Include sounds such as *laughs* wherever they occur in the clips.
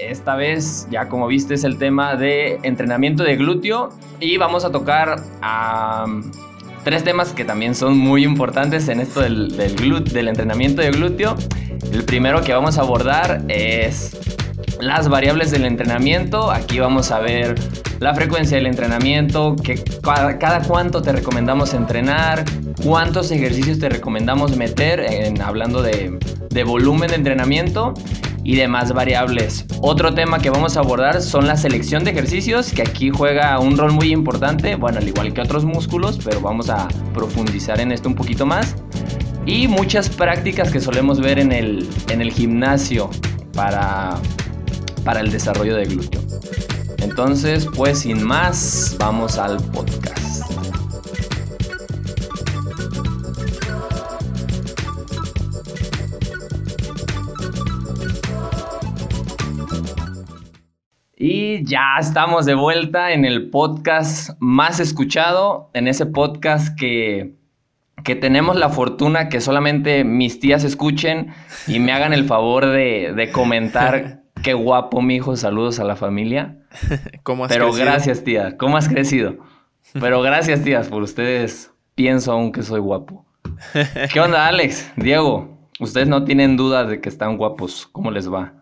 Esta vez, ya como viste, es el tema de entrenamiento de glúteo y vamos a tocar a tres temas que también son muy importantes en esto del, del, del entrenamiento de glúteo. El primero que vamos a abordar es las variables del entrenamiento. Aquí vamos a ver la frecuencia del entrenamiento, que cada, cuánto te recomendamos entrenar, cuántos ejercicios te recomendamos meter, en, hablando de, de volumen de entrenamiento y demás variables. Otro tema que vamos a abordar son la selección de ejercicios, que aquí juega un rol muy importante, bueno, al igual que otros músculos, pero vamos a profundizar en esto un poquito más. Y muchas prácticas que solemos ver en el, en el gimnasio para, para el desarrollo de glúteo. Entonces, pues sin más, vamos al podcast. Y ya estamos de vuelta en el podcast más escuchado, en ese podcast que, que tenemos la fortuna que solamente mis tías escuchen y me hagan el favor de, comentar *laughs* qué guapo, mi hijo, saludos a la familia. ¿Cómo has Pero gracias, tía, ¿cómo has crecido? Pero gracias, tías, por ustedes pienso aún que soy guapo. ¿Qué onda, Alex? Diego, ustedes no tienen duda de que están guapos, ¿cómo les va?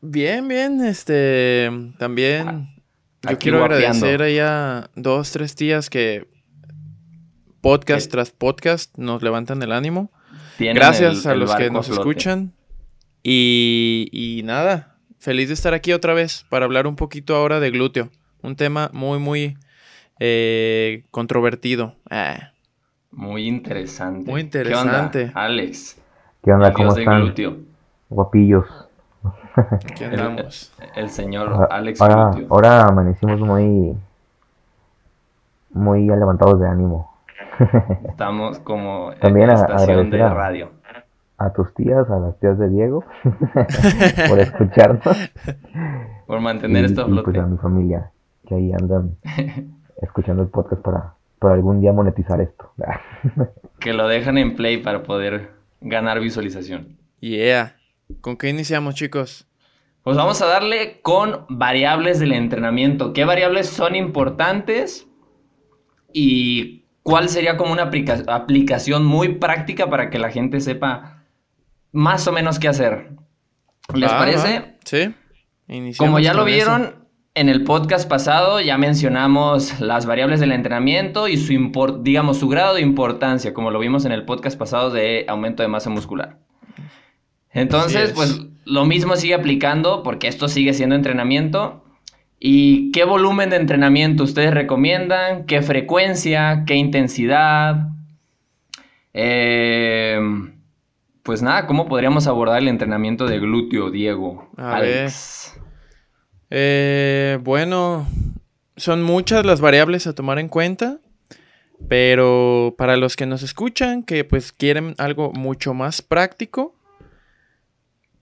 Bien, bien, este, también ah, yo quiero agradecer a dos, tres tías que podcast tras podcast nos levantan el ánimo. Gracias a los que nos escuchan. Y, y nada, feliz de estar aquí otra vez para hablar un poquito ahora de glúteo. Un tema muy, muy eh, controvertido. Ah. Muy interesante. Muy interesante. ¿Qué onda, Alex? ¿Qué onda? ¿Cómo están? Guapillos. El, señor Alex ahora, ahora amanecimos muy muy levantados de ánimo. Estamos como También en la estación de radio. A tus tías, a las tías de Diego, *laughs* por escucharnos. Por mantener esto a pues a mi familia, que ahí andan *laughs* escuchando el podcast para, para algún día monetizar esto. *laughs* que lo dejan en play para poder ganar visualización. Yeah. ¿Con qué iniciamos, chicos? Pues vamos a darle con variables del entrenamiento. ¿Qué variables son importantes? Y cuál sería como una aplicación muy práctica para que la gente sepa más o menos qué hacer. ¿Les parece? Sí. como ya lo vieron en el podcast pasado, ya mencionamos las variables del entrenamiento y su digamos su grado de importancia, como lo vimos en el podcast pasado de aumento de masa muscular. Entonces, pues lo mismo sigue aplicando porque esto sigue siendo entrenamiento. ¿Y qué volumen de entrenamiento ustedes recomiendan? ¿Qué frecuencia? ¿Qué intensidad? Eh, pues nada, ¿cómo podríamos abordar el entrenamiento de glúteo, Diego? A eh, bueno, son muchas las variables a tomar en cuenta, pero para los que nos escuchan, que pues quieren algo mucho más práctico,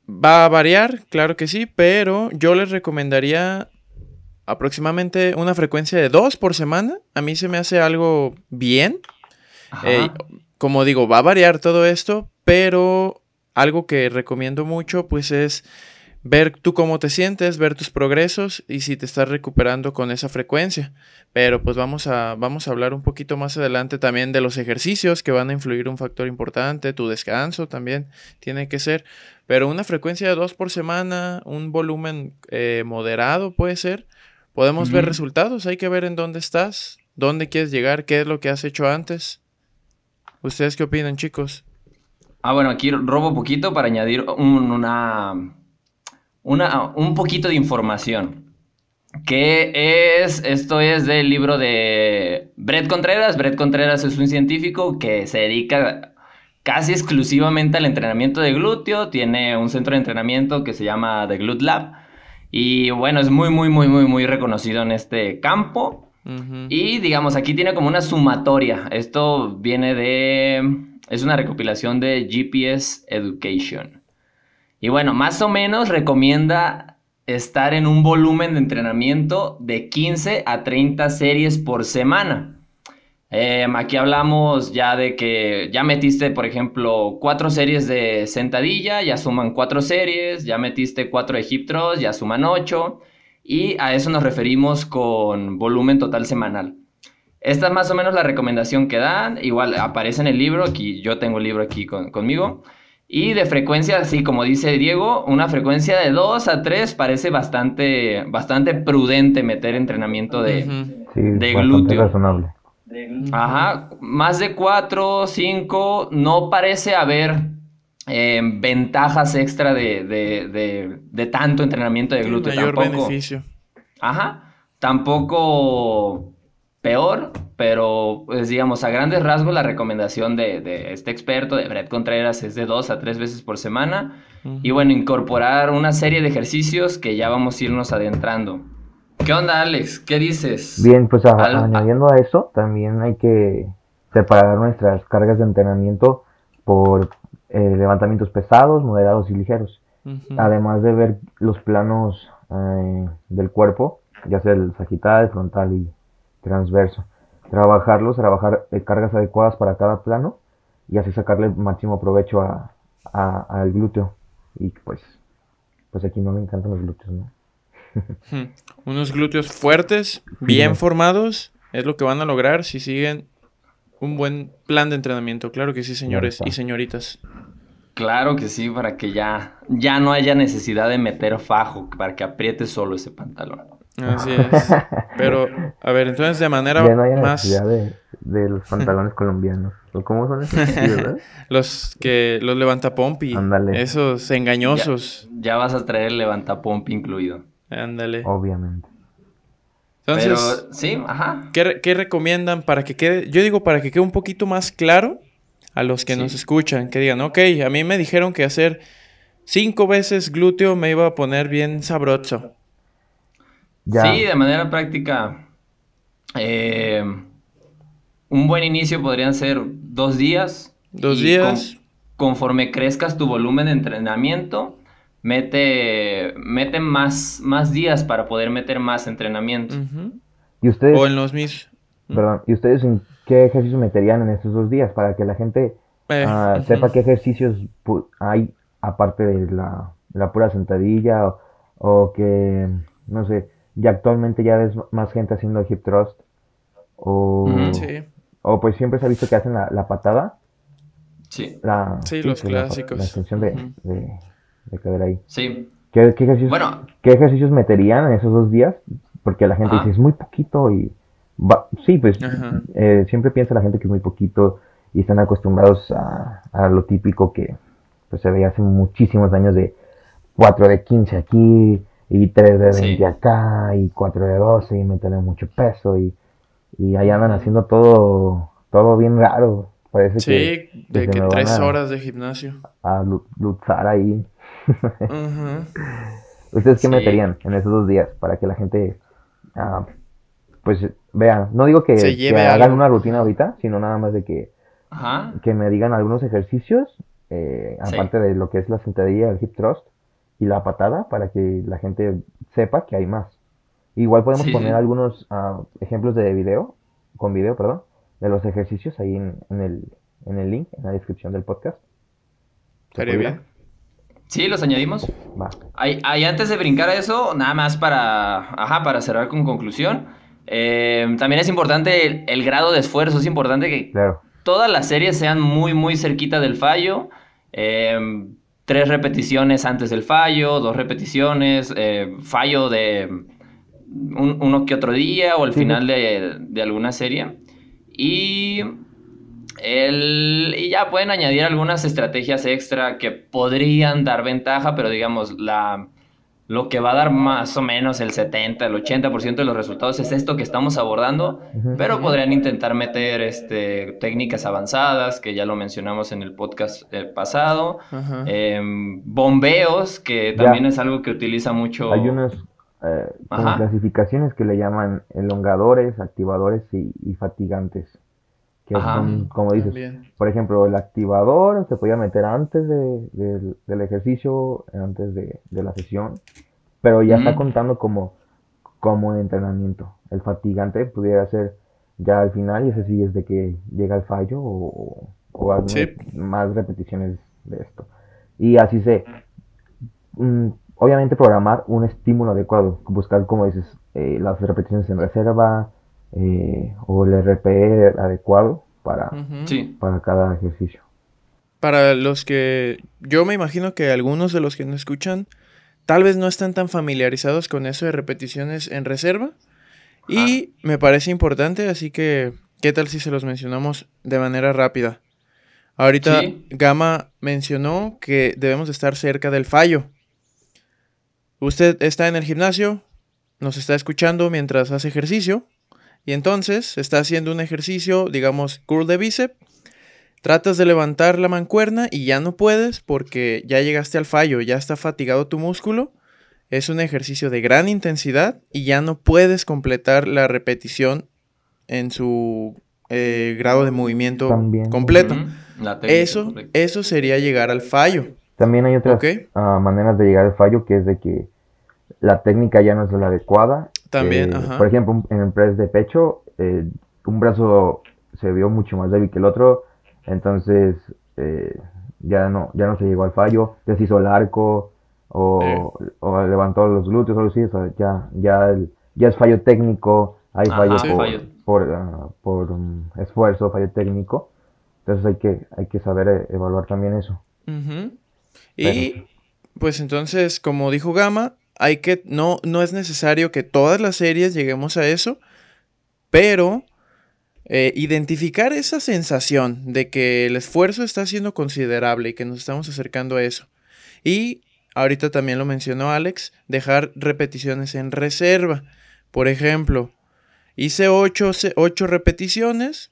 Va a variar, claro que sí, pero yo les recomendaría aproximadamente una frecuencia de dos por semana. A mí se me hace algo bien. Eh, como digo, va a variar todo esto, pero algo que recomiendo mucho pues es ver tú cómo te sientes, ver tus progresos y si te estás recuperando con esa frecuencia. Pero pues vamos a, vamos a hablar un poquito más adelante también de los ejercicios que van a influir un factor importante, tu descanso también tiene que ser. Pero una frecuencia de dos por semana, un volumen eh, moderado puede ser. Podemos ver resultados, hay que ver en dónde estás, dónde quieres llegar, qué es lo que has hecho antes. ¿Ustedes qué opinan, chicos? Ah, bueno, aquí robo poquito para añadir una, una, un poquito de información. ¿Qué es? Esto es del libro de Brett Contreras. Brett Contreras es un científico que se dedica casi exclusivamente al entrenamiento de glúteo. Tiene un centro de entrenamiento que se llama The Glute Lab. Y bueno, es muy, muy, muy, muy, muy reconocido en este campo. Y digamos, aquí tiene como una sumatoria. Esto viene de... Es una recopilación de GPS Education. Y bueno, más o menos recomienda estar en un volumen de entrenamiento de 15 a 30 series por semana. Em, aquí hablamos ya de que ya metiste, por ejemplo, cuatro series de sentadilla, ya suman cuatro series, ya metiste cuatro de hip thrust, ya suman ocho, y a eso nos referimos con volumen total semanal. Esta es más o menos la recomendación que dan, igual aparece en el libro, aquí yo tengo el libro aquí conmigo, y de frecuencia, así como dice Diego, una frecuencia de 2 a 3 parece bastante, bastante prudente meter entrenamiento de, Sí, De glúteo. razonable. Ajá, más de 4, 5, no parece haber eh, ventajas extra de, de- de- de tanto entrenamiento de glúteo. mayor tampoco, beneficio. Ajá, tampoco peor, pero pues digamos, a grandes rasgos la recomendación de, de este experto, de Brett Contreras, es de 2 a 3 veces por semana. Y bueno, incorporar una serie de ejercicios que ya vamos a irnos adentrando. ¿Qué onda, Alex? ¿Qué dices? Bien, pues a- Al- añadiendo a eso, también hay que separar nuestras cargas de entrenamiento por eh, levantamientos pesados, moderados y ligeros. Ujú. Además de ver los planos eh, del cuerpo, ya sea el sagital, frontal y transverso. Trabajarlos, trabajar eh, cargas adecuadas para cada plano y así sacarle máximo provecho a, a- al glúteo. Y pues, pues aquí no me encantan los glúteos, ¿no? Ujú. *laughs* Unos glúteos fuertes, bien formados, es lo que van a lograr si siguen un buen plan de entrenamiento. Claro que sí, señores y señoritas. Claro que sí, para que ya, ya no haya necesidad de meter fajo, para que apriete solo ese pantalón. Así *laughs* es. Pero, a ver, entonces de manera Ya no hay más... necesidad de, de los pantalones colombianos. ¿O cómo son esos? Sí, ¿verdad? *laughs* Los que los levanta pompi. Ándale. Esos engañosos. Ya vas a traer el levantapomp incluido. Ándale. Obviamente. Entonces, Pero sí, ajá. ¿qué, re- qué recomiendan para que quede? Yo digo para que quede un poquito más claro a los que Sí. nos escuchan, que digan, ok, a mí me dijeron que hacer cinco veces glúteo me iba a poner bien sabroso. Ya. Sí, de manera práctica. eh, un buen inicio podrían ser dos días. Dos y días. con- conforme crezcas tu volumen de entrenamiento, mete, mete más, más días para poder meter más entrenamiento. ¿Y ustedes, O en los mis... perdón, ¿y ustedes en qué ejercicios meterían en estos dos días para que la gente Eh, ah, sepa qué ejercicios pu- hay aparte de la, la pura sentadilla o, o que, no sé, ya actualmente ya ves más gente haciendo hip thrust o. Sí. o pues siempre se ha visto que hacen la, la patada, Sí, la, Sí, los la clásicos. la extensión de, Ujú. de, de cadera ahí. sí. ¿Qué, qué ejercicios, Bueno, ¿Qué ejercicios meterían en esos dos días? Porque la gente Ajá. dice, es muy poquito y... va- sí, pues eh, siempre piensa la gente que es muy poquito y están acostumbrados a, a lo típico que pues, se veía hace muchísimos años de 4 de 15 aquí y 3 de 20 Sí. acá y 4 de 12 y meterle mucho peso y, y ahí andan haciendo todo, todo bien raro. Parece Sí, que, de que me van tres a- horas de gimnasio. a lu- luchar ahí. *laughs* ¿Ustedes qué Sí. meterían en esos dos días para que la gente, ah, pues, vea? No digo que, Se que lleve hagan algo. una rutina ahorita, sino nada más de que, ajá. que me digan algunos ejercicios, eh, Sí. aparte de lo que es la sentadilla, el hip thrust y la patada, para que la gente sepa que hay más. Igual podemos Sí, poner sí. algunos ah, ejemplos de video, con video, perdón, de los ejercicios ahí en, en el, en el link, en la descripción del podcast. ¿Se Estaría pudiera? bien. Sí, los añadimos. Va. Ahí, ahí antes de brincar a eso, nada más para, ajá, para cerrar con conclusión. eh, también es importante el, el grado de esfuerzo. Es importante que Claro. todas las series sean muy, muy cerquita del fallo. eh, tres repeticiones antes del fallo, dos repeticiones, eh, fallo de un- uno que otro día o al Sí, final de, de alguna serie. Y, el, y ya pueden añadir algunas estrategias extra que podrían dar ventaja, pero digamos, la, lo que va a dar más o menos el 70, el 80% de los resultados es esto que estamos abordando. Pero podrían intentar meter este, técnicas avanzadas, que ya lo mencionamos en el podcast eh, pasado. Em, bombeos, que Ya. también es algo que utiliza mucho. Hay unas eh, clasificaciones que le llaman elongadores, activadores y, y fatigantes. Que son, como dices, También. por ejemplo, el activador se podía meter antes de- del- del ejercicio, antes de, de la sesión, pero ya está Ujú. contando como, como entrenamiento. El fatigante pudiera ser ya al final y ese sí es de que llega el fallo o, o algunas Sí. más repeticiones de esto. Y así se, mm, obviamente programar un estímulo adecuado, buscar como dices, eh, las repeticiones en reserva eh, o el RPE adecuado para. Sí. para cada ejercicio. Para los que yo me imagino que algunos de los que nos escuchan tal vez no están tan familiarizados con eso de repeticiones en reserva y me parece importante, así que ¿qué tal si se los mencionamos de manera rápida? Ahorita Sí. Gama mencionó que debemos de estar cerca del fallo. Usted está en el gimnasio, nos está escuchando mientras hace ejercicio y entonces está haciendo un ejercicio, digamos, curl de bíceps Tratas de levantar la mancuerna y ya no puedes porque ya llegaste al fallo, ya está fatigado tu músculo. Es un ejercicio de gran intensidad y ya no puedes completar la repetición en su eh, grado de movimiento También. completo. Eso, eso sería llegar al fallo. También hay otras ah, maneras de llegar al fallo, que es de que la técnica ya no es la adecuada. También, Eh, ajá. Por ejemplo, en el press de pecho, eh, un brazo se vio mucho más débil que el otro, entonces eh, ya no ya no se llegó al fallo, deshizo el arco o, o levantó los glúteos o así, o sea, ya, ya, el- ya es fallo técnico, hay Ajá, fallo sí. por, fallo. por, ah, por, um, esfuerzo, fallo técnico. Entonces hay que, hay que saber eh, evaluar también eso. Y pues entonces, como dijo Gama, hay que no no es necesario que todas las series lleguemos a eso, pero eh, identificar esa sensación de que el esfuerzo está siendo considerable y que nos estamos acercando a eso. Y ahorita también lo mencionó Alex, dejar repeticiones en reserva. Por ejemplo, hice 8 repeticiones,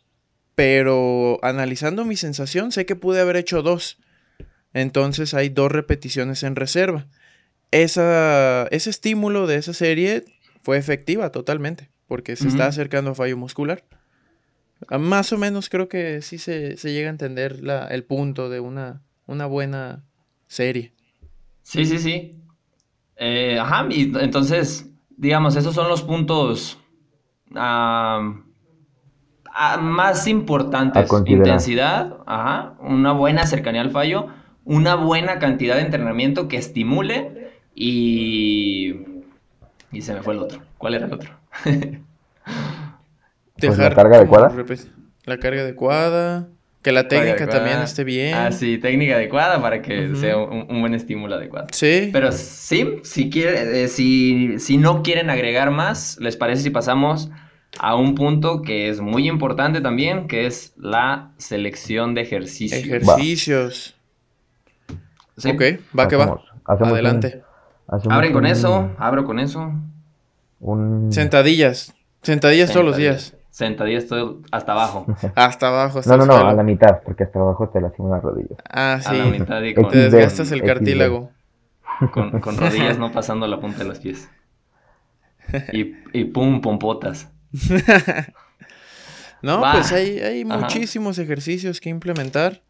pero analizando mi sensación sé que pude haber hecho dos. Entonces hay dos repeticiones en reserva. Esa, ese estímulo de esa serie fue efectiva totalmente, porque se está acercando a fallo muscular. Ah, Más o menos creo que sí se, se llega a entender la- el punto de una, una buena serie. Sí, sí, sí. Eh, ajá, y entonces, digamos, esos son los puntos más importantes. Intensidad, ajá, una buena cercanía al fallo, una buena cantidad de entrenamiento que estimule y... Y se me fue el otro. ¿Cuál era el otro? *laughs* Pues la carga adecuada. La carga adecuada. Que la técnica también esté bien. Ah, sí, técnica adecuada para que sea un, un buen estímulo adecuado. Sí. Pero sí, si, quiere, eh, si, si no quieren agregar más, ¿les parece si pasamos a un punto que es muy importante también, que es la selección de ejercicios? Ejercicios. Sí. Ok, va que va. Hacemos- Adelante. Hacemos Abren con un- eso, abro con eso. un- Sentadillas. Sentadillas todos los días. Sentadillas todo hasta abajo. *laughs* Hasta abajo, hasta No, no, no, suelo. a la mitad, porque hasta abajo te lastiman las rodillas. Ah, A la sí. mitad y Te con, XD. desgastas el cartílago. con- con rodillas no pasando la punta de los pies. Y, y pum, pompotas. *laughs* No, pues hay, muchísimos ejercicios que implementar.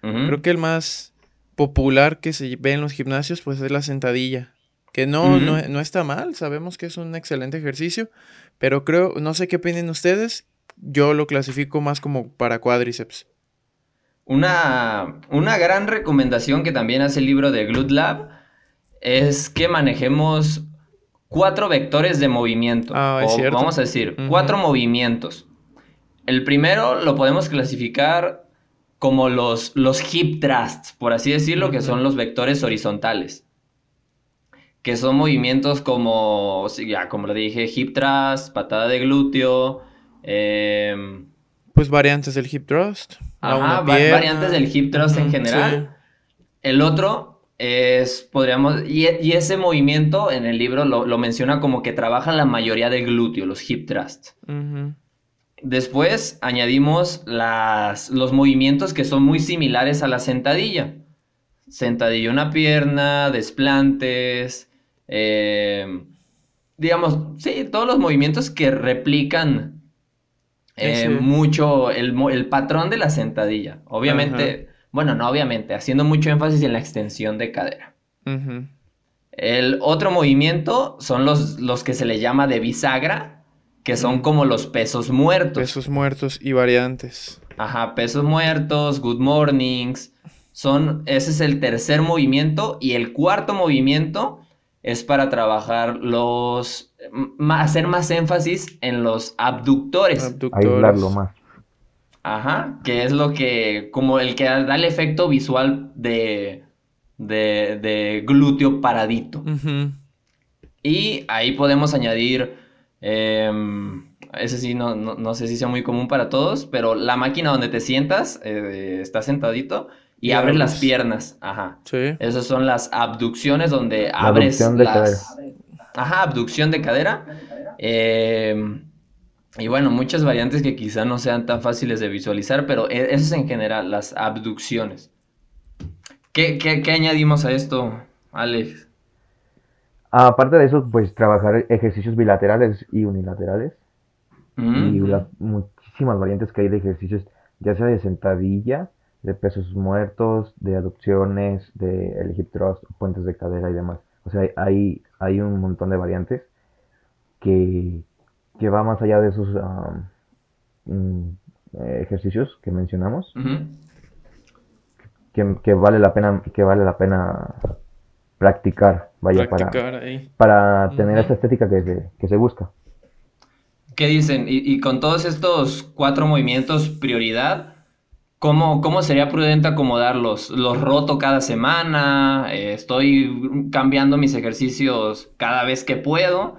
Creo que el más popular que se ve en los gimnasios, pues es la sentadilla. Que no, no, no está mal, sabemos que es un excelente ejercicio, pero creo, no sé qué opinen ustedes, yo lo clasifico más como para cuádriceps. Una, una gran recomendación que también hace el libro de Glute Lab es que manejemos cuatro vectores de movimiento. Ah, es o cierto. Vamos a decir, cuatro movimientos. El primero lo podemos clasificar como los, los hip thrusts, por así decirlo, que son los vectores horizontales. Que son movimientos como, ya como lo dije, hip thrust, patada de glúteo, em, Pues variantes del hip thrust. Ajá, una va- pierna. variantes del hip thrust en general. El otro es, podríamos, y, y ese movimiento en el libro lo, lo menciona como que trabaja la mayoría del glúteo, los hip. Ujú. Después añadimos las, los movimientos que son muy similares a la sentadilla. Sentadilla una pierna, desplantes, eh, digamos, sí, todos los movimientos que replican eh, mucho el, el patrón de la sentadilla. Obviamente, bueno, no obviamente, haciendo mucho énfasis en la extensión de cadera. Ujú. El otro movimiento son los, los que se le llama de bisagra, que son como los pesos muertos. Pesos muertos y variantes. Ajá, pesos muertos, good mornings. Son, ese es el tercer movimiento y el cuarto movimiento es para trabajar los, hacer más énfasis en los abductores. Abductores. Aislarlo más. Ajá, que es lo que, como el que da el efecto visual de, de, de glúteo paradito. Ujú. Y ahí podemos añadir, em, ese sí, no, no, no sé si sea muy común para todos, pero la máquina donde te sientas, eh, estás sentadito y abres las piernas. Ajá. Sí. Esas son las abducciones donde abres abducción de las... Ajá, abducción de cadera. Em, y bueno, muchas variantes que quizá no sean tan fáciles de visualizar, pero eso es en general, las abducciones. ¿Qué, qué- qué añadimos a esto, Alex? Aparte de eso, pues trabajar ejercicios bilaterales y unilaterales. Mm, Y las muchísimas variantes que hay de ejercicios, ya sea de sentadilla, de pesos muertos, de aducciones, de el hip thrust, puentes de cadera y demás. O sea, hay, hay un montón de variantes que, que va más allá de esos eh, ejercicios que mencionamos, que, que vale la pena, que vale la pena practicar, vaya, para, Practicar ahí. para tener esa estética que se, que se busca. ¿Qué dicen? Y, y con todos estos cuatro movimientos, prioridad, ¿cómo, cómo sería prudente acomodarlos? ¿Los roto cada semana? Eh, ¿Estoy cambiando mis ejercicios cada vez que puedo?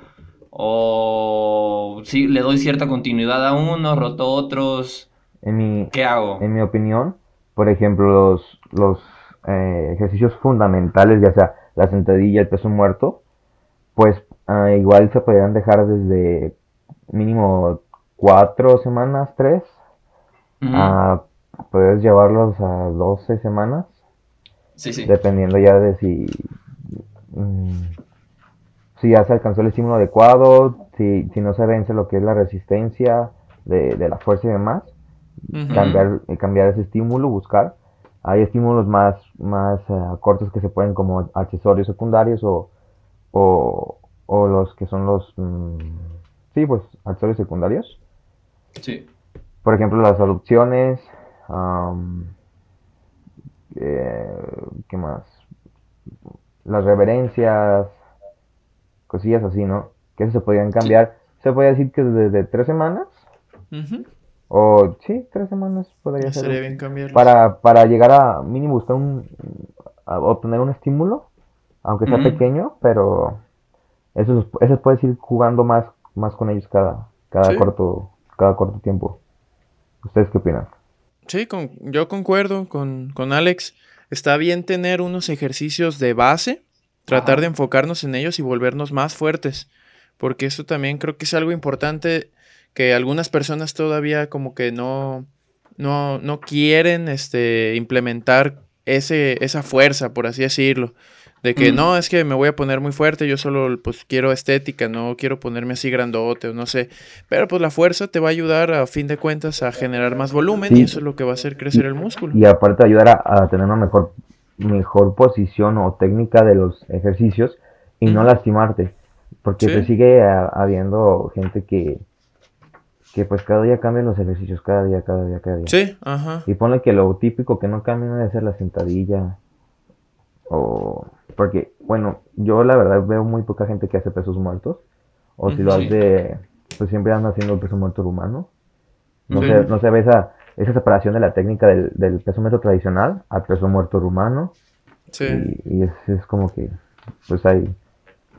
¿O sí, le doy cierta continuidad a uno, roto otros? En mi, ¿Qué hago? En mi opinión, por ejemplo, los, los eh, ejercicios fundamentales, ya sea la sentadilla, el peso muerto, pues ah, igual se podrían dejar desde mínimo cuatro semanas, tres, a puedes llevarlos a 12 semanas, Sí, sí. dependiendo ya de si, mm, si ya se alcanzó el estímulo adecuado, si, si no se vence lo que es la resistencia de, de la fuerza y demás cambiar, eh, cambiar ese estímulo, buscar. Hay estímulos más, más eh, cortos que se pueden como accesorios secundarios o, o, o los que son los, mm, sí, pues accesorios secundarios. Sí. Por ejemplo, las aducciones, am, eh, ¿qué más? Las reverencias, cosillas así, ¿no? Que eso se podían cambiar. Se puede decir que desde tres semanas, o sí, tres semanas podría ser. Estaría bien para, para llegar a mínimo buscar un a obtener un estímulo aunque sea pequeño pero eso eso puedes ir jugando más más con ellos cada cada Sí. corto cada corto tiempo ustedes qué opinan Sí, con- yo concuerdo con, con Alex. Está bien tener unos ejercicios de base, tratar Ajá. de enfocarnos en ellos y volvernos más fuertes, porque eso también creo que es algo importante que algunas personas todavía como que no, no, no quieren este, implementar ese, esa fuerza, por así decirlo. De que Mm. no, es que me voy a poner muy fuerte, yo solo pues quiero estética, no quiero ponerme así grandote o no sé. Pero pues la fuerza te va a ayudar a fin de cuentas a generar más volumen Sí. y eso es lo que va a hacer crecer el músculo. y aparte ayudar a, a tener una mejor mejor posición o técnica de los ejercicios y no lastimarte porque Sí. te sigue a- habiendo gente que que pues cada día cambian los ejercicios cada día cada día cada día Sí, ajá. Y ponle que lo típico que no cambia debe ser la sentadilla. O. Porque, bueno, yo la verdad veo muy poca gente que hace pesos muertos. O si lo sí. hace, pues siempre anda haciendo el peso muerto rumano. No, Sí. se, no se ve esa, esa separación de la técnica del, del peso muerto tradicional al peso muerto rumano. Sí. Y, y es, es como que, pues ahí,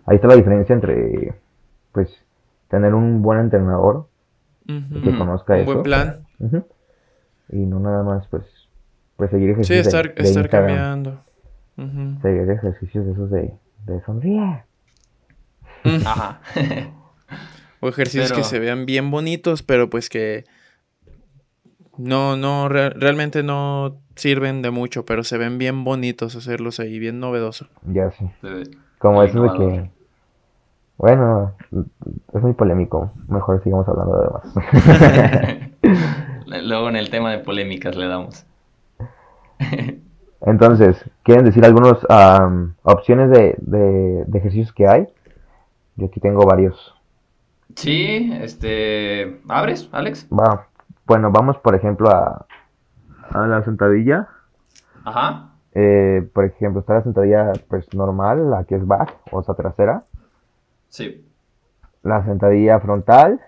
ahí está la diferencia entre, pues, tener un buen entrenador que conozca Un eso. buen plan. Y no nada más, pues, pues seguir Sí, ejercicios de- estar, de estar Instagram. Cambiando. Ujú. Seguir ejercicios de esos de, de sonríe. Ajá. *laughs* O ejercicios Pero- que se vean bien bonitos, pero pues que no, no, re- realmente no sirven de mucho, pero se ven bien bonitos hacerlos ahí, bien novedoso. Ya. Sí. Como eso de que. Bueno, es muy polémico. Mejor sigamos hablando de demás. *laughs* Luego en el tema de polémicas le damos. *laughs* Entonces, ¿quieren decir algunas opciones de, de, de ejercicios que hay? Yo aquí tengo varios. Sí, este. ¿Abres, Alex? Va. Bueno, vamos por ejemplo a, a la sentadilla. Ajá. Eh, por ejemplo, está la sentadilla pues normal, la que es back, o sea, trasera. Sí. La sentadilla frontal,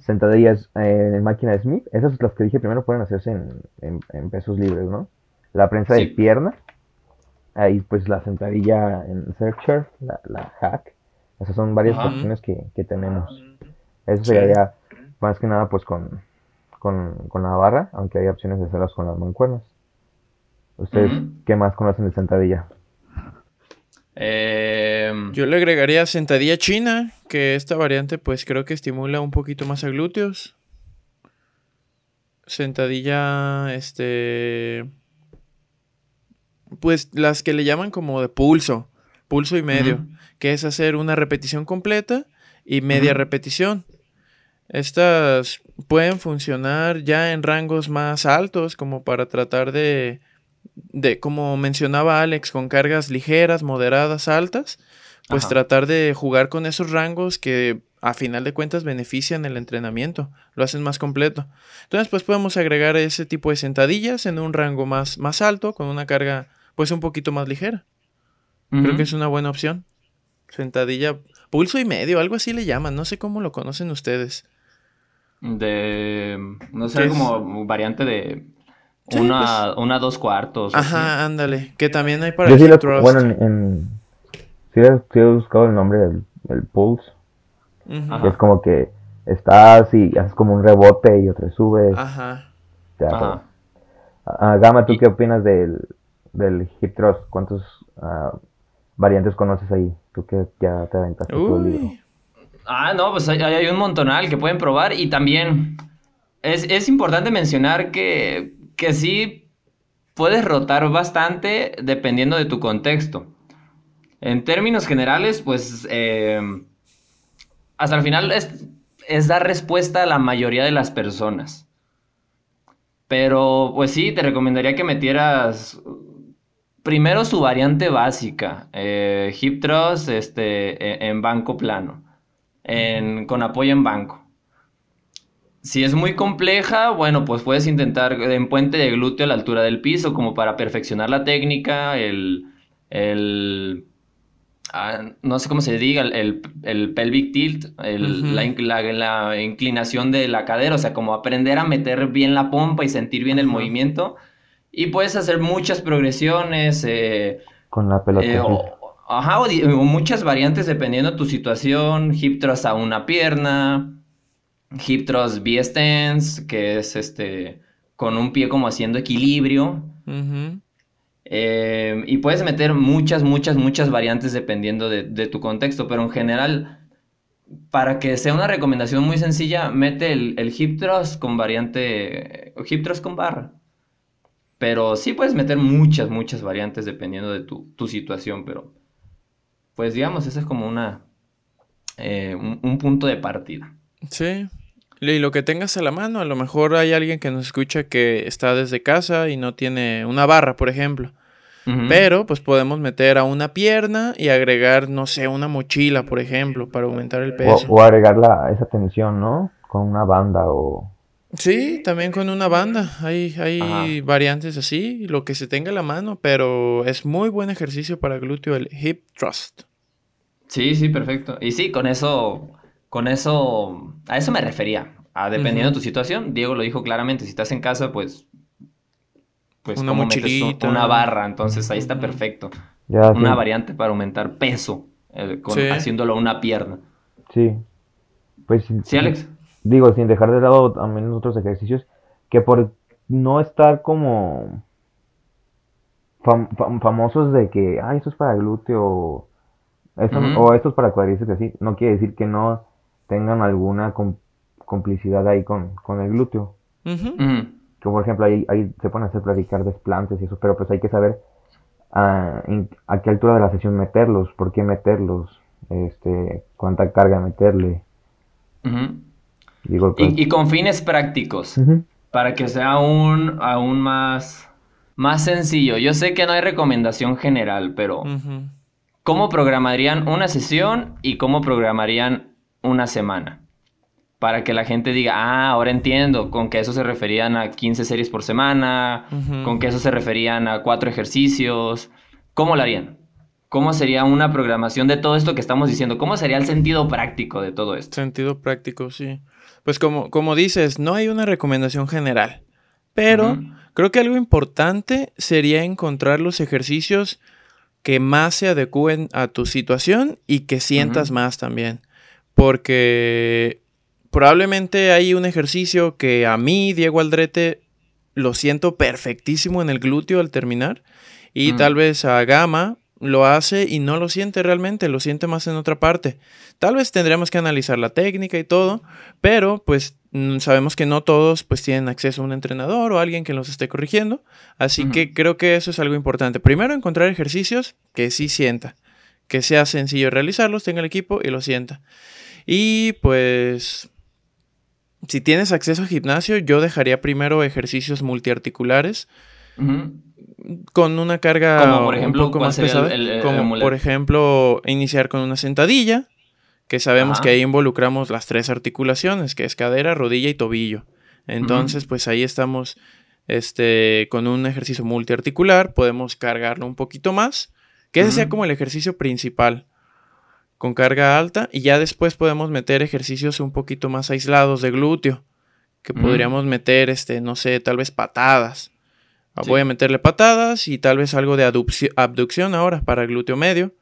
sentadillas eh, en máquina de Smith. Esas las que dije primero pueden hacerse en, en- en pesos libres, ¿no? La prensa Sí. de pierna. Ahí pues la sentadilla en Searcher, la, la hack. Esas son varias opciones que, que tenemos. Eso Sí. sería más que nada pues con, con, con la barra, aunque hay opciones de hacerlas con las mancuernas. ¿Ustedes qué más conocen de sentadilla? Eh, Yo le agregaría sentadilla china, que esta variante pues creo que estimula un poquito más a glúteos. Sentadilla, este... Pues las que le llaman como de pulso, pulso y medio, que es hacer una repetición completa y media repetición. Estas pueden funcionar ya en rangos más altos, como para tratar de, de, como mencionaba Alex, con cargas ligeras, moderadas, altas, pues Ajá. tratar de jugar con esos rangos que a final de cuentas benefician el entrenamiento, lo hacen más completo. Entonces, pues podemos agregar ese tipo de sentadillas en un rango más, más alto, con una carga pues un poquito más ligera. Creo que es una buena opción. Sentadilla, pulso y medio, algo así le llaman, no sé cómo lo conocen ustedes. De. No ¿Qué sé, es? como variante de. Sí, una, una dos cuartos. o así. Ajá, ándale, que también hay para Yo el sí lo- thrust. bueno, en, en- sí he, sí he buscado el nombre del, del pulse. Ajá. Es como que estás y haces como un rebote y otro sube. Ajá. te da Ajá. Ah, Gama, ¿tú Y- qué opinas del, del hip thrust? ¿Cuántos ah, variantes conoces ahí? Tú que ya te aventaste todo el libro. Ah, no, pues hay, hay un montonal que pueden probar y también es, es importante mencionar que, que sí puedes rotar bastante dependiendo de tu contexto. En términos generales, pues eh, hasta el final es, es dar respuesta a la mayoría de las personas. Pero pues sí, te recomendaría que metieras primero su variante básica, eh, hip thrust este, en, en banco plano, en- con apoyo en banco. Si es muy compleja, bueno, pues puedes intentar en puente de glúteo a la altura del piso, como para perfeccionar la técnica, el, el ah, no sé cómo se diga, el, el- el pelvic tilt, el- la, in- la- la inclinación de la cadera, o sea, como aprender a meter bien la pompa y sentir bien el movimiento. Y puedes hacer muchas progresiones, eh, Con la pelota. eh, o- ajá, o muchas variantes dependiendo de tu situación. Hip thrust a una pierna, hip thrust V-stance, que es este con un pie como haciendo equilibrio. Eh, y puedes meter muchas, muchas, muchas variantes dependiendo de, de tu contexto, pero en general, para que sea una recomendación muy sencilla, mete el, el hip thrust con variante, hip thrust con barra. Pero sí puedes meter muchas, muchas variantes dependiendo de tu, tu situación, pero pues digamos, ese es como una, eh, un, un punto de partida. Sí. Y lo que tengas a la mano, a lo mejor hay alguien que nos escucha que está desde casa y no tiene una barra, por ejemplo. Pero pues podemos meter a una pierna y agregar, no sé, una mochila, por ejemplo, para aumentar el O, peso. o agregar la, esa tensión, ¿no? Con una banda o... Sí, también con una banda. Hay, hay Ajá. variantes así, lo que se tenga a la mano, pero es muy buen ejercicio para glúteo el hip thrust. Sí, sí, perfecto. Y sí, con eso, con eso, a eso me refería. A dependiendo de tu situación, Diego lo dijo claramente, si estás en casa, pues, pues Una ¿cómo metes un- mochilita. una barra, entonces ahí está perfecto. Ya, Una sí, variante para aumentar peso, eh, con- Sí. haciéndolo a una pierna. sí. Pues sí, Sí, Alex. Digo, sin dejar de lado también otros ejercicios, que por no estar como fam- fam- famosos de que, ah, esto es para glúteo, esto- Ujú. o esto es para cuádriceps, así, no quiere decir que no tengan alguna com- complicidad ahí con, con el glúteo. Que por ejemplo ahí, ahí se pueden hacer practicar desplantes y eso, pero pues hay que saber a, en- a qué altura de la sesión meterlos, por qué meterlos, este, cuánta carga meterle. Ujú. Digo, pues, Y, y con fines prácticos. Para que sea aún, aún más, más sencillo. Yo sé que no hay recomendación general, pero. ¿cómo programarían una sesión y cómo programarían una semana. Para que la gente diga, ah, ahora entiendo, con que eso se referían a 15 series por semana, con que eso se referían a cuatro ejercicios. ¿Cómo lo harían? ¿Cómo sería una programación de todo esto que estamos diciendo? ¿Cómo sería el sentido práctico de todo esto? Sentido práctico, sí. Pues como, como dices, no hay una recomendación general. Pero creo que algo importante sería encontrar los ejercicios que más se adecúen a tu situación y que sientas más también. Porque probablemente hay un ejercicio que a mí, Diego Aldrete, lo siento perfectísimo en el glúteo al terminar. Y Mm. tal vez a Gama lo hace y no lo siente realmente, lo siente más en otra parte. Tal vez tendríamos que analizar la técnica y todo, pero pues mm, sabemos que no todos pues tienen acceso a un entrenador o alguien que los esté corrigiendo, así que creo que eso es algo importante. Primero encontrar ejercicios que sí sienta, que sea sencillo realizarlos, tenga el equipo y lo sienta. Y pues si tienes acceso a gimnasio, yo dejaría primero ejercicios multiarticulares Con una carga Como, por ejemplo, un poco ¿cuál más pesada. el- el- el como por ejemplo, iniciar con una sentadilla, que sabemos Ajá. que ahí involucramos las tres articulaciones, que es cadera, rodilla y tobillo. Entonces, pues ahí estamos este, con un ejercicio multiarticular, podemos cargarlo un poquito más, que ese sea como el ejercicio principal, con carga alta, y ya después podemos meter ejercicios un poquito más aislados de glúteo, que podríamos meter, este, no sé, tal vez patadas. Ah, Sí. Voy a meterle patadas y tal vez algo de abducción ahora para el glúteo medio.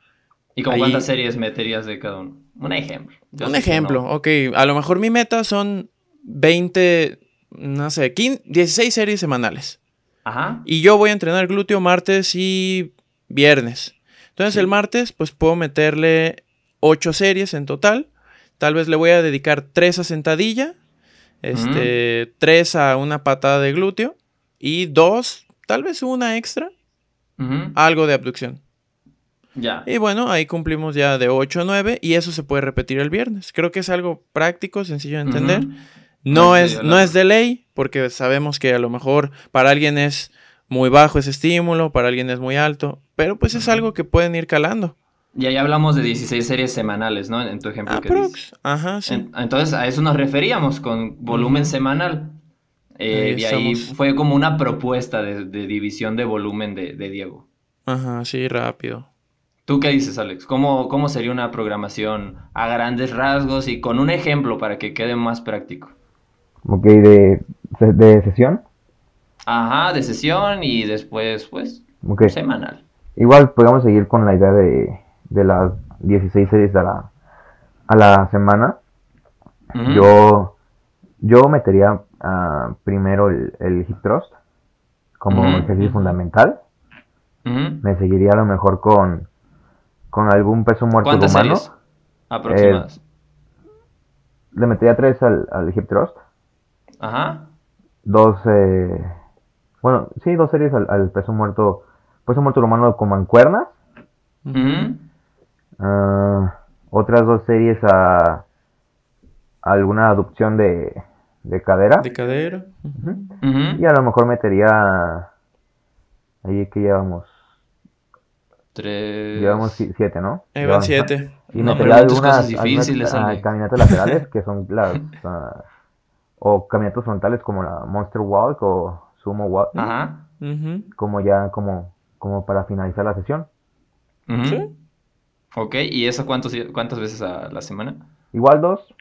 ¿Y Ahí- cuántas series meterías de cada uno? Un ejemplo. Yo Un ejemplo, no. ok. A lo mejor mi meta son 20, no sé, 15, 16 series semanales. Ajá. Y yo voy a entrenar glúteo martes y viernes. Entonces Sí. el martes pues puedo meterle 8 series en total. Tal vez le voy a dedicar 3 a sentadilla, este, 3 a una patada de glúteo y 2, tal vez una extra, algo de abducción. Ya. Y bueno, ahí cumplimos ya de 8 a 9 y eso se puede repetir el viernes. Creo que es algo práctico, sencillo de entender. No, es, no es de ley, porque sabemos que a lo mejor para alguien es muy bajo ese estímulo, para alguien es muy alto, pero pues es algo que pueden ir calando. Y ahí hablamos de 16 series semanales, ¿no? En tu ejemplo que dices. Ajá, sí. En- Entonces a eso nos referíamos con volumen semanal. Eh, Ahí y ahí fue como una propuesta de, de división de volumen de, de Diego. Ajá, sí, rápido. ¿Tú qué dices, Alex? ¿Cómo, ¿Cómo sería una programación a grandes rasgos y con un ejemplo para que quede más práctico? Ok, de, de sesión. Ajá, de sesión y después, pues, Ok. semanal. Igual podemos seguir con la idea de, de las 16 series a la, a la semana. Yo, yo metería ah, primero el, el hip thrust como Ujú, ejercicio fundamental. Me seguiría a lo mejor con, con algún peso muerto ¿Cuántas humano. series aproximadas? Le metería tres al, al hip thrust. Ajá. Dos, eh, bueno, sí, dos series al, al peso muerto, peso muerto humano con mancuernas. Ah, otras dos series a, a alguna aducción de, de cadera. De cadera. Y a lo mejor metería. Ahí que llevamos. Tres. Llevamos si- siete, ¿no? Ahí van Llevamos- siete. Y No metería algunas, cosas difíciles, algunas, ah, caminatas laterales que son *laughs* las. ah, o caminatas frontales como la Monster Walk o Sumo Walk. Ajá. Como ya, como, como para finalizar la sesión. Sí. Ok, ¿y eso cuántos, cuántas veces a la semana? Igual dos.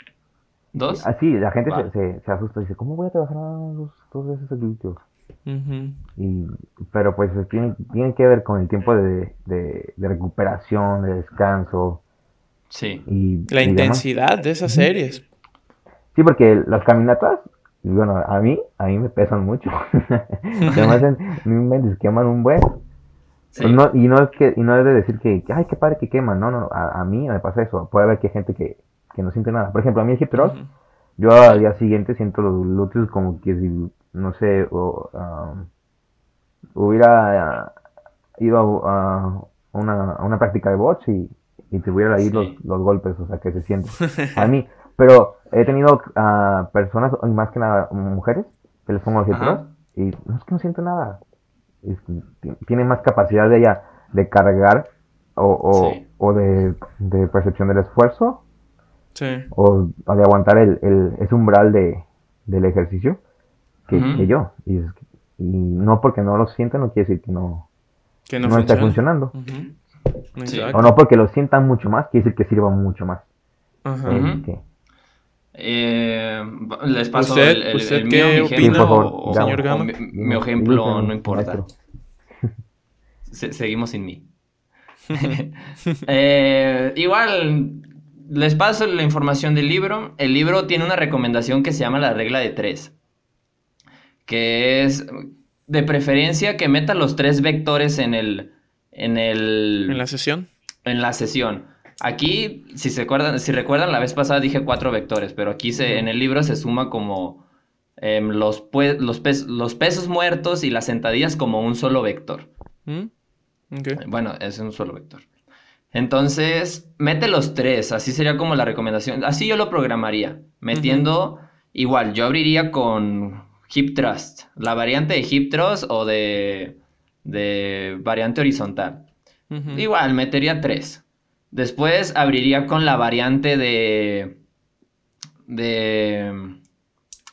¿Dos? Así, la gente se, se, se asusta y dice: ¿Cómo voy a trabajar dos, dos veces el glúteo? Ujú. Y, pero pues tiene, tiene que ver con el tiempo de, de, de recuperación, de descanso Sí. y, La y demás. intensidad de esas series. Sí, porque las caminatas, bueno, a mí, a mí me pesan mucho. *laughs* Se me hacen, inventes, queman un buen. Sí. No, y no es que, y no es de decir que, ay, qué padre que queman, no, no, no, a, a mí me pasa eso. Puede haber que hay gente que, que no siente nada. Por ejemplo, a mí el hip thrust, yo al día siguiente siento los glúteos como que si, no sé, o, um, hubiera ah, ido a, a una, a una práctica de box y, y tuviera ahí Sí. los, los golpes, o sea, que se siente. *laughs* A mí, pero he tenido ah, personas, y más que nada mujeres, que les pongo el hip thrust y no es que no siento nada. Es tiene más capacidad de ella de cargar o, o, Sí. o de, de percepción del esfuerzo Sí. o, o de aguantar el, el, ese umbral de, del ejercicio que, yo. Y, no porque no lo sienta no quiere decir que no, Que no, no, está funciona. funcionando. Sí. O no porque lo sientan mucho más, quiere decir que sirva mucho más. Este, Eh, les paso ¿Usted- el, el- usted el qué mío, mi ejemplo, Sí, por favor, o- señor o Gama? mi, ejemplo no importa. *laughs* Se- seguimos sin mí. *laughs* *laughs* Eh, igual, les paso la información del libro. El libro tiene una recomendación que se llama la regla de tres. Que es de preferencia que meta los tres vectores en el. En el. En la sesión. en la sesión. Aquí, si se acuerdan, si recuerdan, la vez pasada dije cuatro vectores, pero aquí se, en el libro se suma como em, los, los, pes- los pesos muertos y las sentadillas como un solo vector. ¿Mm? Bueno, es un solo vector. Entonces, mete los tres, así sería como la recomendación. Así yo lo programaría, metiendo, igual, yo abriría con hip thrust, la variante de hip thrust o de, de variante horizontal. Igual, metería tres. Después abriría con la variante de. de.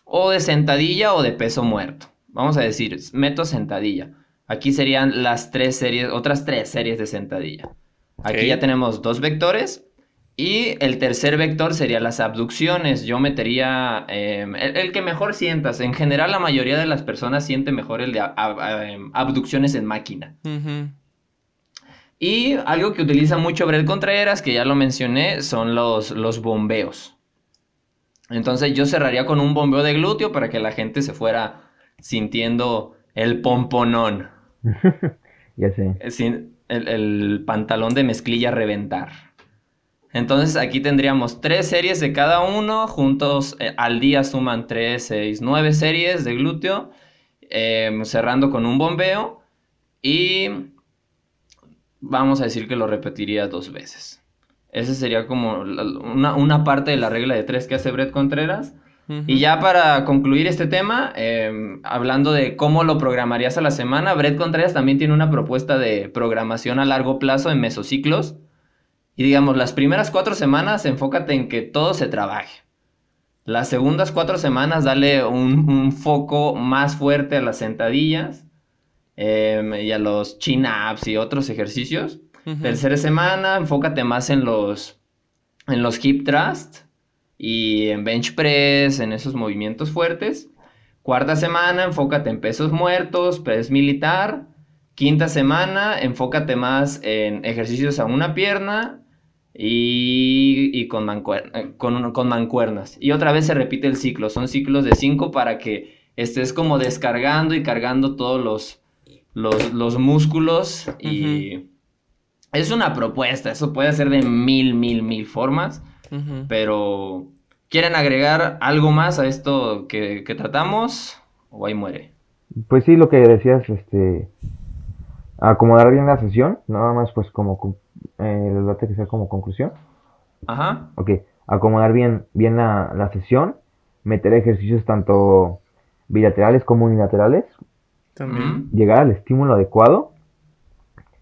o de sentadilla o de peso muerto. Vamos a decir, meto sentadilla. Aquí serían las tres series, otras tres series de sentadilla. Aquí ya tenemos dos vectores. Y el tercer vector sería las abducciones. Yo metería em, el, el que mejor sientas. En general, la mayoría de las personas siente mejor el de ab- ab- em, abducciones en máquina. Y algo que utiliza mucho Brett Contreras, que ya lo mencioné, son los, los bombeos. Entonces yo cerraría con un bombeo de glúteo para que la gente se fuera sintiendo el pomponón, *laughs* ya sé. es decir, el, pantalón de mezclilla reventar. Entonces aquí tendríamos tres series de cada uno, juntos eh, al día suman 3, 6, 9 series de glúteo, em, cerrando con un bombeo y vamos a decir que lo repetiría dos veces. Esa sería como una, una parte de la regla de tres que hace Brett Contreras. Y ya para concluir este tema, em, hablando de cómo lo programarías a la semana, Brett Contreras también tiene una propuesta de programación a largo plazo en mesociclos. Y digamos, las primeras cuatro semanas enfócate en que todo se trabaje. Las segundas cuatro semanas dale un, un foco más fuerte a las sentadillas em, y a los chin-ups y otros ejercicios. Tercera semana, enfócate más en los, en los hip thrust y en bench press, en esos movimientos fuertes. Cuarta semana, enfócate en pesos muertos, press militar. Quinta semana, enfócate más en ejercicios a una pierna y, y con, eh, con, con mancuernas. Y otra vez se repite el ciclo. Son ciclos de cinco para que estés como descargando y cargando todos los, los, los músculos y... Es una propuesta, eso puede ser de mil, mil, mil formas, Pero ¿quieren agregar algo más a esto que, que tratamos? O ahí muere. Pues sí, lo que decías, este, acomodar bien la sesión, nada más pues como, con- eh, les que sea como conclusión. Ajá. Ok, acomodar bien, bien la, la sesión, meter ejercicios tanto bilaterales como unilaterales, También. llegar al estímulo adecuado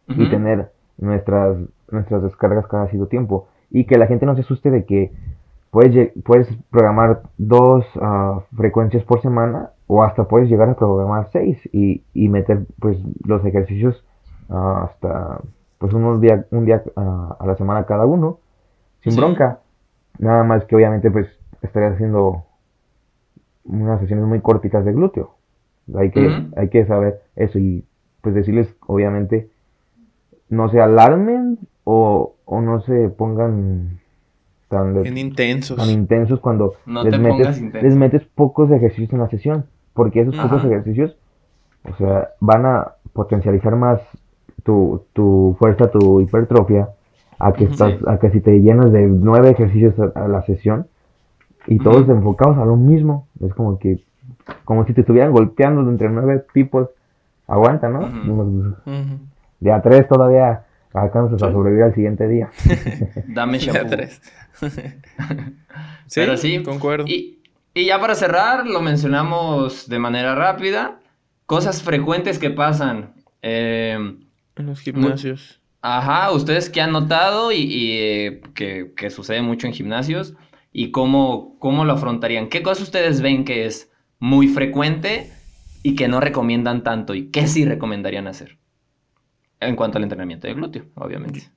y tener nuestras, nuestras descargas cada cierto tiempo. Y que la gente no se asuste de que puedes, puedes programar dos ah, frecuencias por semana o hasta puedes llegar a programar seis y, y meter pues los ejercicios ah, hasta pues unos día, un día ah, a la semana cada uno sin Sí. bronca. Nada más que obviamente pues estaría haciendo unas sesiones muy cortitas de glúteo. Hay que, hay que saber eso y pues decirles obviamente no se alarmen o, o no se pongan tan, intensos. tan intensos cuando No les, te metes, intenso. les metes pocos ejercicios en la sesión. Porque esos pocos ejercicios, o sea, van a potencializar más tu, tu fuerza, tu hipertrofia, a que, estás, a que si te llenas de nueve ejercicios a, a la sesión y todos enfocados a lo mismo. Es como que, como si te estuvieran golpeando entre nueve tipos. Aguanta, ¿no? De a tres todavía alcanzas a Sí. sobrevivir al siguiente día. *laughs* Dame tres. *laughs* sí, Pero sí. concuerdo. Y, y ya para cerrar, lo mencionamos de manera rápida. Cosas frecuentes que pasan. Eh, En los gimnasios. Ajá, ustedes que han notado y, y, eh, que, que sucede mucho en gimnasios, y cómo, cómo lo afrontarían. ¿Qué cosas ustedes ven que es muy frecuente y que no recomiendan tanto y qué sí recomendarían hacer? En cuanto al entrenamiento de glúteo, obviamente.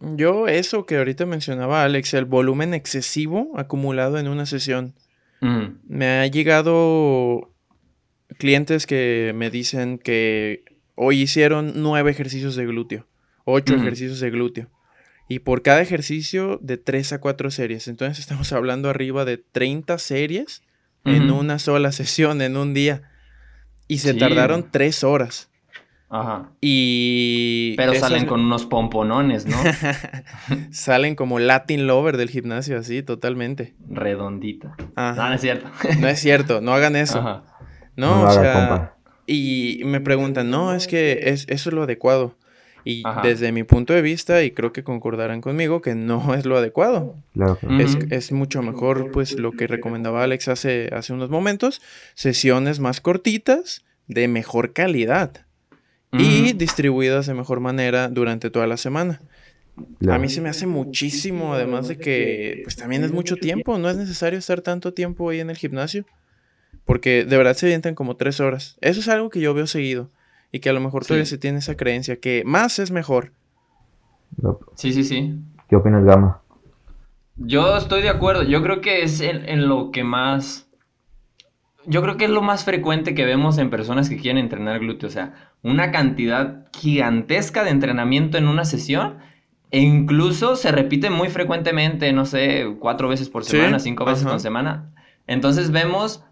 Yo eso que ahorita mencionaba Alex, el volumen excesivo acumulado en una sesión. Me ha llegado clientes que me dicen que hoy hicieron nueve ejercicios de glúteo, ocho ejercicios de glúteo. Y por cada ejercicio de tres a cuatro series. Entonces *laughs* estamos hablando arriba de 30 series en una sola sesión, en un día. Y se tardaron tres horas. Ajá. Y. Pero salen con unos pomponones, ¿no? *laughs* salen como Latin Lover del gimnasio, así, totalmente. Redondita. No, no es cierto. no es cierto, no hagan eso. Ajá. No, o sea. Y me preguntan, no, es que es, eso es lo adecuado. Y desde mi punto de vista, y creo que concordarán conmigo, que no *laughs* es lo adecuado. Claro. es, es, mucho mejor, pues, lo que recomendaba Alex hace, hace unos momentos, sesiones más cortitas, de mejor calidad y distribuidas de mejor manera durante toda la semana. A mí se me hace muchísimo, además de que pues también es mucho tiempo, no es necesario estar tanto tiempo ahí en el gimnasio, porque de verdad se avientan como tres horas. Eso es algo que yo veo seguido y que a lo mejor todavía se tiene esa creencia que más es mejor. Sí, sí, sí. ¿Qué opinas, Gama? Yo estoy de acuerdo, yo creo que es en lo que más yo creo que es lo más frecuente que vemos en personas que quieren entrenar glúteo, o sea, una cantidad gigantesca de entrenamiento en una sesión e incluso se repite muy frecuentemente, no sé, cuatro veces por semana, cinco veces por semana. Entonces vemos,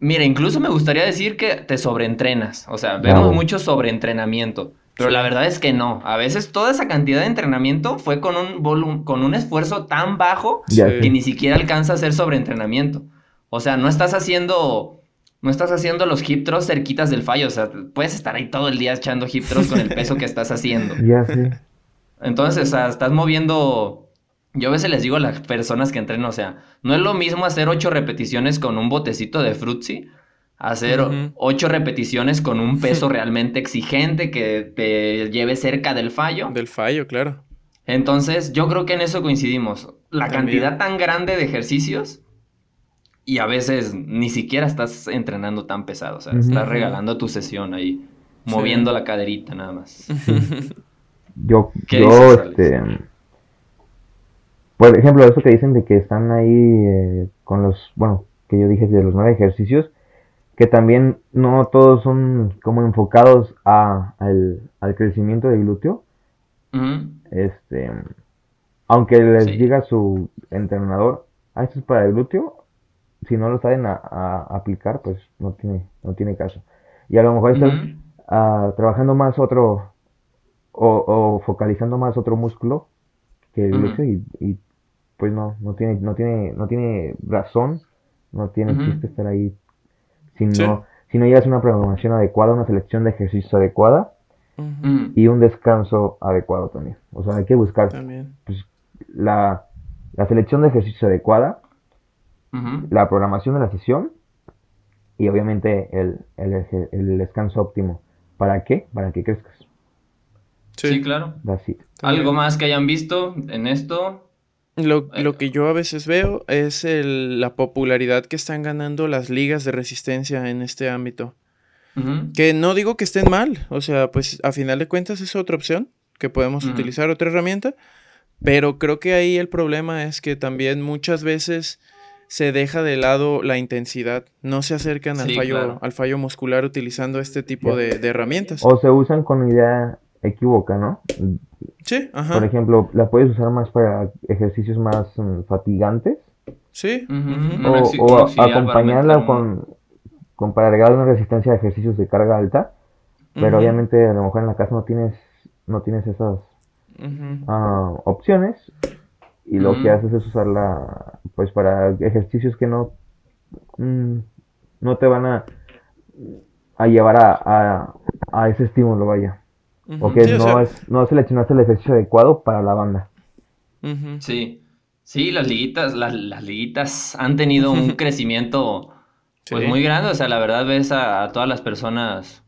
mira, incluso me gustaría decir que te sobreentrenas, o sea, vemos mucho sobreentrenamiento. Pero la verdad es que no. A veces toda esa cantidad de entrenamiento fue con un con un esfuerzo tan bajo que ni siquiera alcanza a ser sobreentrenamiento. O sea, no estás haciendo, no estás haciendo los hip thrusts cerquitas del fallo. O sea, puedes estar ahí todo el día echando hip thrusts con el peso que estás haciendo. *laughs* Ya sí. Entonces, o sea, estás moviendo. Yo a veces les digo a las personas que entrenan, o sea, no es lo mismo hacer ocho repeticiones con un botecito de frutzi, hacer ocho repeticiones con un peso *laughs* realmente exigente que te lleve cerca del fallo. Del fallo, claro. Entonces, yo creo que en eso coincidimos. La cantidad tan grande de ejercicios y a veces ni siquiera estás entrenando tan pesado, o sea, estás regalando tu sesión ahí, moviendo la caderita nada más. *laughs* yo, yo, este, por ejemplo, eso que dicen de que están ahí eh, con los, bueno, que yo dije de los nueve ejercicios, que también no todos son como enfocados a, al, crecimiento del glúteo. Este, aunque les diga su entrenador, ah, esto es para el glúteo, si no lo saben a, aplicar, pues no tiene, no tiene caso. Y a lo mejor están ah, trabajando más otro, o, focalizando más otro músculo que el glúteo y, pues no, no tiene, no tiene, no tiene razón, no tiene chiste estar ahí. Si no, si no llevas una programación adecuada, una selección de ejercicios adecuada y un descanso adecuado también. O sea, hay que buscar pues, la, la selección de ejercicios adecuada la programación de la sesión y obviamente el, descanso óptimo. ¿Para qué? Para que crezcas. Sí, claro. ¿Algo más que hayan visto en esto? Lo, eh, que yo a veces veo es la popularidad que están ganando las ligas de resistencia en este ámbito. Que no digo que estén mal, o sea, pues a final de cuentas es otra opción, que podemos utilizar otra herramienta, pero creo que ahí el problema es que también muchas veces se deja de lado la intensidad. No se acercan al, fallo, al fallo muscular utilizando este tipo de, herramientas. O se usan con idea equívoca, ¿no? Sí, ajá. Por ejemplo, la puedes usar más para ejercicios más mm, fatigantes. Sí. O, acompañarla con, con, para agregar una resistencia a ejercicios de carga alta. Pero obviamente a lo mejor en la casa no tienes, no tienes esas ah, opciones y lo que haces es usarla pues para ejercicios que no mm, no te van a, a llevar a, a, ese estímulo vaya. O que no es no seleccionaste el ejercicio adecuado para la banda. Sí. Sí las liguitas las, liguitas han tenido un *laughs* crecimiento pues muy grande. O sea la verdad ves a, todas las personas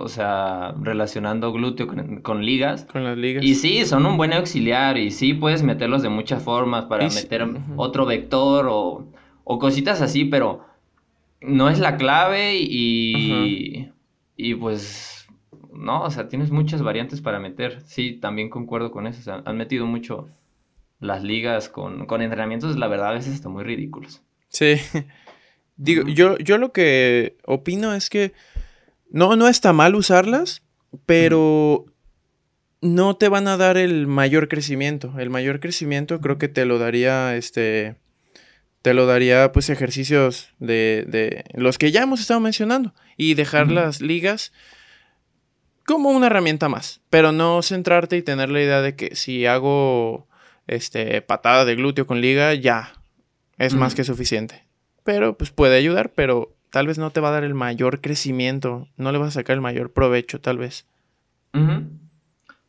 o sea, relacionando glúteo con, con ligas. Con las ligas. Y sí, son un buen auxiliar y sí puedes meterlos de muchas formas para sí, meter otro vector o, o cositas así, pero no es la clave y, y pues no, o sea, tienes muchas variantes para meter. Sí, también concuerdo con eso, o sea, han metido mucho las ligas con, con entrenamientos, la verdad, a veces están muy ridículos. Sí. *laughs* Digo, yo, yo lo que opino es que no, no está mal usarlas, pero no te van a dar el mayor crecimiento. El mayor crecimiento creo que te lo daría este. Te lo daría pues ejercicios de, de los que ya hemos estado mencionando. Y dejar las ligas como una herramienta más. Pero no centrarte y tener la idea de que si hago este patada de glúteo con liga, ya es más que suficiente. Pero pues puede ayudar, pero tal vez no te va a dar el mayor crecimiento. No le vas a sacar el mayor provecho, tal vez.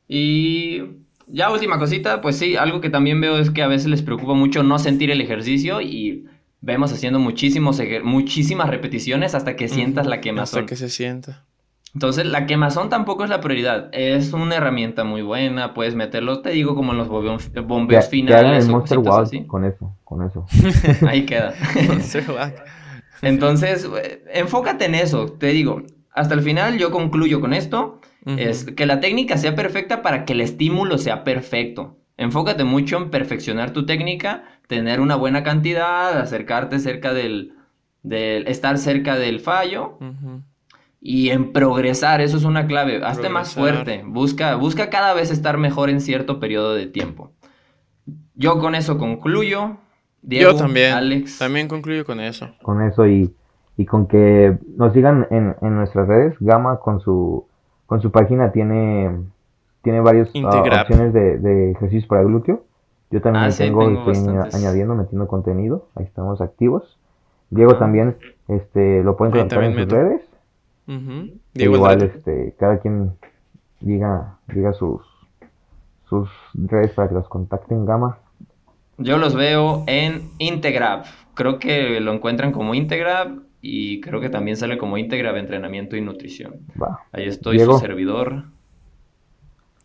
Y ya última cosita, pues sí, algo que también veo es que a veces les preocupa mucho no sentir el ejercicio y vemos haciendo muchísimos muchísimas repeticiones hasta que sientas la quemazón. Hasta que se sienta. Entonces, la quemazón tampoco es la prioridad. Es una herramienta muy buena. Puedes meterlos, te digo, como en los bombeos, hagan finales el o Monster Wow así. con eso, con eso. *laughs* Ahí queda. *laughs* Entonces, eh, enfócate en eso. Te digo, hasta el final yo concluyo con esto. Es que la técnica sea perfecta para que el estímulo sea perfecto. Enfócate mucho en perfeccionar tu técnica, tener una buena cantidad, acercarte cerca del, del estar cerca del fallo y en progresar, eso es una clave. Hazte más fuerte, busca, busca cada vez estar mejor en cierto periodo de tiempo. Yo con eso concluyo. Diego, Yo también. Alex. También concluyo con eso. Con eso y, y con que nos sigan en, en nuestras redes. Gama con su con su página tiene tiene varias ah, opciones de, de ejercicios para glúteo. Yo también Ah, sí, tengo, tengo estoy añadiendo, metiendo contenido. Ahí estamos activos. Diego Ah. también este lo pueden encontrar en sus meto. redes. Diego igual este cada quien diga diga sus sus redes para que los contacten Gama. Yo los veo en Integrab. Creo que lo encuentran como Integrab y creo que también sale como Integrab Entrenamiento y Nutrición. Va. Ahí estoy, Diego. su servidor.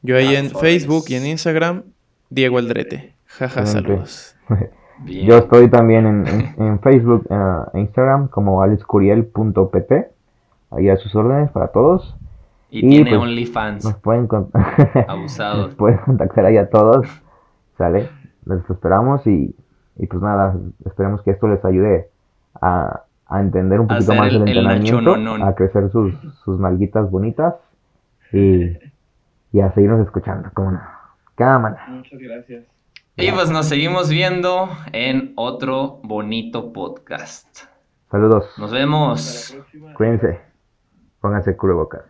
Yo ahí Ah, en. Facebook y en Instagram, Diego Aldrete. Jaja, saludos. *laughs* Bien. Yo estoy también en, en- en Facebook e Instagram como alexcuriel.pt. Ahí a sus órdenes para todos. Y y tiene pues, OnlyFans. Nos pueden, *laughs* *laughs* nos pueden contactar ahí a todos. ¿Sale? Les esperamos y, y pues nada, esperemos que esto les ayude a, a entender un poquito más el, el- entrenamiento, a crecer sus, sus nalguitas bonitas y, y a seguirnos escuchando, como no. Cámara. Muchas gracias. Y pues nos seguimos viendo en otro bonito podcast. Saludos. Nos vemos. Cuídense. Pónganse cubrebocas.